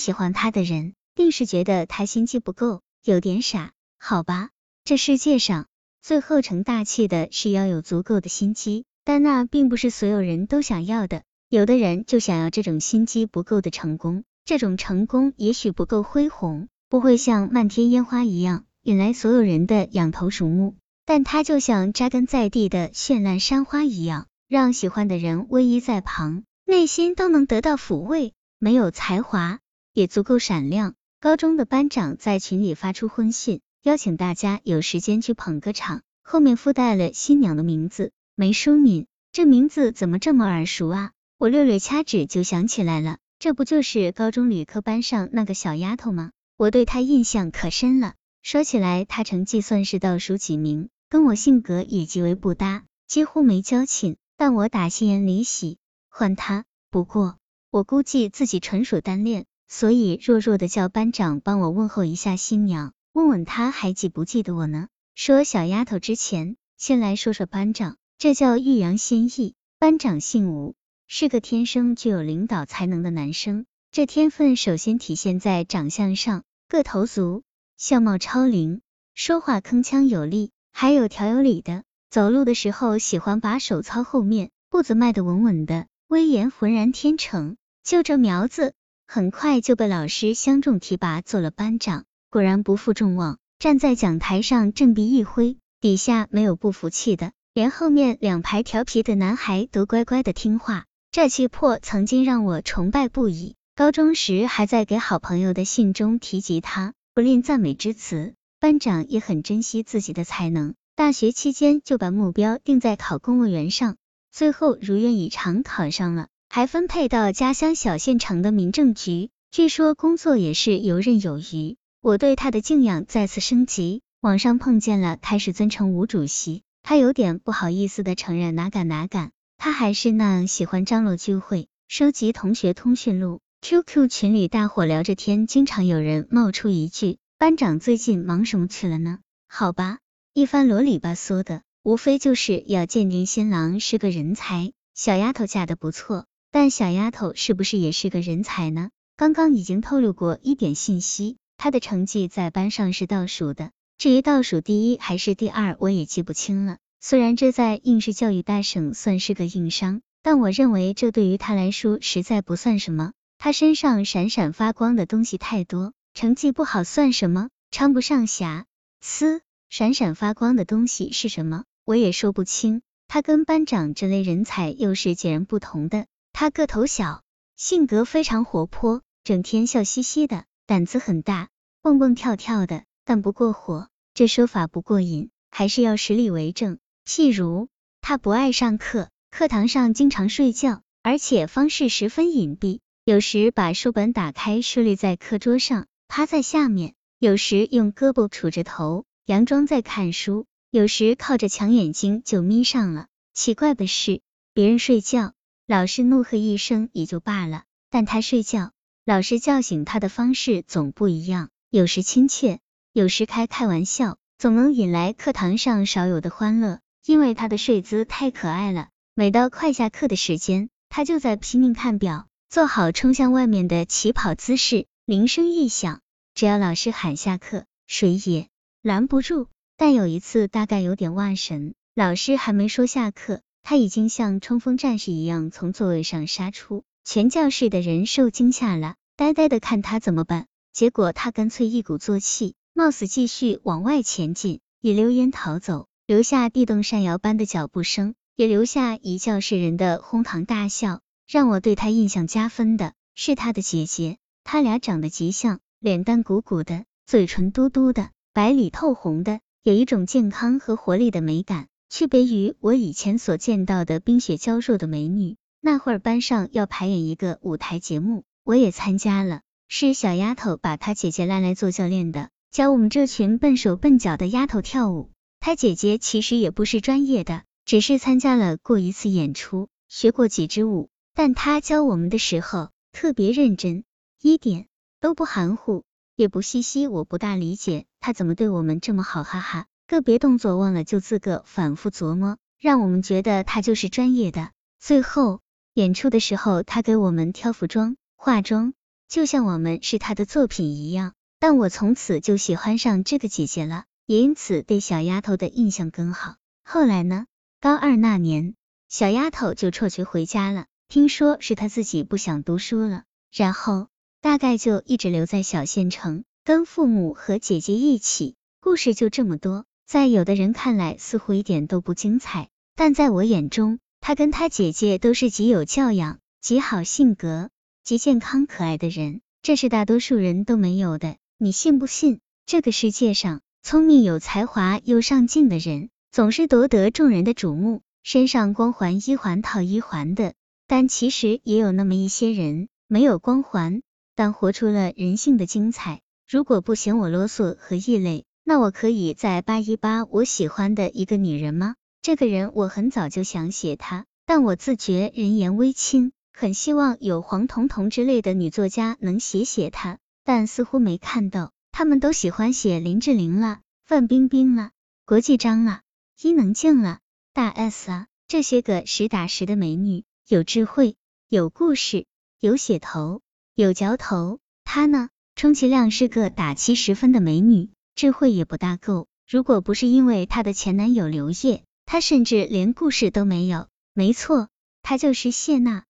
喜欢他的人，定是觉得他心机不够，有点傻，好吧？这世界上最后成大器的是要有足够的心机，但那并不是所有人都想要的。有的人就想要这种心机不够的成功，这种成功也许不够恢宏，不会像漫天烟花一样引来所有人的仰头瞩目，但他就像扎根在地的绚烂山花一样，让喜欢的人偎依在旁，内心都能得到抚慰。没有才华，也足够闪亮。高中的班长在群里发出婚讯，邀请大家有时间去捧个场，后面附带了新娘的名字梅淑敏。这名字怎么这么耳熟啊？我略略掐指就想起来了，这不就是高中理科班上那个小丫头吗？我对她印象可深了。说起来，她成绩算是倒数几名，跟我性格也极为不搭，几乎没交情。但我打心眼里喜欢她。不过。我估计自己纯属单恋，所以弱弱的叫班长帮我问候一下新娘，问问她还记不记得我呢。说小丫头之前，先来说说班长，这叫欲扬先抑。班长姓吴，是个天生具有领导才能的男生。这天分首先体现在长相上，个头足，相貌超龄，说话铿锵有力，还有条有理的。走路的时候喜欢把手操后面，步子迈得稳稳的，威严浑然天成。就这苗子，很快就被老师相中提拔做了班长。果然不负众望，站在讲台上振臂一挥，底下没有不服气的，连后面两排调皮的男孩都乖乖的听话。这气魄曾经让我崇拜不已。高中时还在给好朋友的信中提及他，不吝赞美之词。班长也很珍惜自己的才能，大学期间就把目标定在考公务员上，最后如愿以偿考上了。还分配到家乡小县城的民政局，据说工作也是游刃有余。我对他的敬仰再次升级。网上碰见了，开始尊称吴主席。他有点不好意思的承认，哪敢哪敢，他还是那样喜欢张罗聚会，收集同学通讯录。QQ 群里大伙聊着天，经常有人冒出一句：“班长最近忙什么去了呢？”好吧，一番啰里吧嗦的，无非就是要鉴定新郎是个人才，小丫头嫁的不错。但小丫头是不是也是个人才呢？刚刚已经透露过一点信息，她的成绩在班上是倒数的，至于倒数第一还是第二，我也记不清了。虽然这在应试教育大省算是个硬伤，但我认为这对于她来说实在不算什么。她身上闪闪发光的东西太多，成绩不好算什么？称不上瑕疵。闪闪发光的东西是什么？我也说不清。她跟班长这类人才又是截然不同的。他个头小，性格非常活泼，整天笑嘻嘻的，胆子很大，蹦蹦跳跳的，但不过火。这说法不过瘾，还是要实力为证。譬如，他不爱上课，课堂上经常睡觉，而且方式十分隐蔽。有时把书本打开，竖立在课桌上，趴在下面；有时用胳膊杵着头，佯装在看书；有时靠着墙，眼睛就眯上了。奇怪的是，别人睡觉。老师怒喝一声也就罢了，但他睡觉，老师叫醒他的方式总不一样，有时亲切，有时开开玩笑，总能引来课堂上少有的欢乐。因为他的睡姿太可爱了，每到快下课的时间，他就在拼命看表，做好冲向外面的起跑姿势。铃声一响，只要老师喊下课，谁也拦不住。但有一次大概有点忘神，老师还没说下课。他已经像冲锋战士一样从座位上杀出，全教室的人受惊吓了，呆呆的看他怎么办。结果他干脆一鼓作气，冒死继续往外前进，一溜烟逃走，留下地动山摇般的脚步声，也留下一教室人的哄堂大笑。让我对他印象加分的是他的姐姐，他俩长得极像，脸蛋鼓鼓的，嘴唇嘟嘟的，白里透红的，有一种健康和活力的美感。区别于我以前所见到的冰雪娇弱的美女。那会儿班上要排演一个舞台节目，我也参加了。是小丫头把她姐姐拉来做教练的，教我们这群笨手笨脚的丫头跳舞。她姐姐其实也不是专业的，只是参加了过一次演出，学过几支舞。但她教我们的时候特别认真，一点都不含糊，也不嘻嘻。我不大理解她怎么对我们这么好，哈哈。个别动作忘了就自个反复琢磨，让我们觉得他就是专业的。最后演出的时候，他给我们挑服装、化妆、就像我们是他的作品一样。但我从此就喜欢上这个姐姐了，也因此对小丫头的印象更好。后来呢？高二那年，小丫头就辍学回家了，听说是她自己不想读书了，然后大概就一直留在小县城，跟父母和姐姐一起。故事就这么多，在有的人看来似乎一点都不精彩，但在我眼中，他跟他姐姐都是极有教养、极好性格、极健康可爱的人，这是大多数人都没有的。你信不信？这个世界上，聪明、有才华又上进的人，总是夺得众人的瞩目，身上光环一环套一环的。但其实也有那么一些人，没有光环，但活出了人性的精彩。如果不嫌我啰嗦和异类，那我可以再扒一扒我喜欢的一个女人吗？这个人我很早就想写她，但我自觉人言微轻，很希望有黄彤彤之类的女作家能写写她。但似乎没看到，他们都喜欢写林志玲了、范冰冰了、国际章了、伊能静了、大 S 啊，这些个实打实的美女，有智慧、有故事、有写头、有嚼头。她呢，充其量是个打七十分的美女，智慧也不大够。如果不是因为她的前男友刘烨，她甚至连故事都没有。没错，她就是谢娜。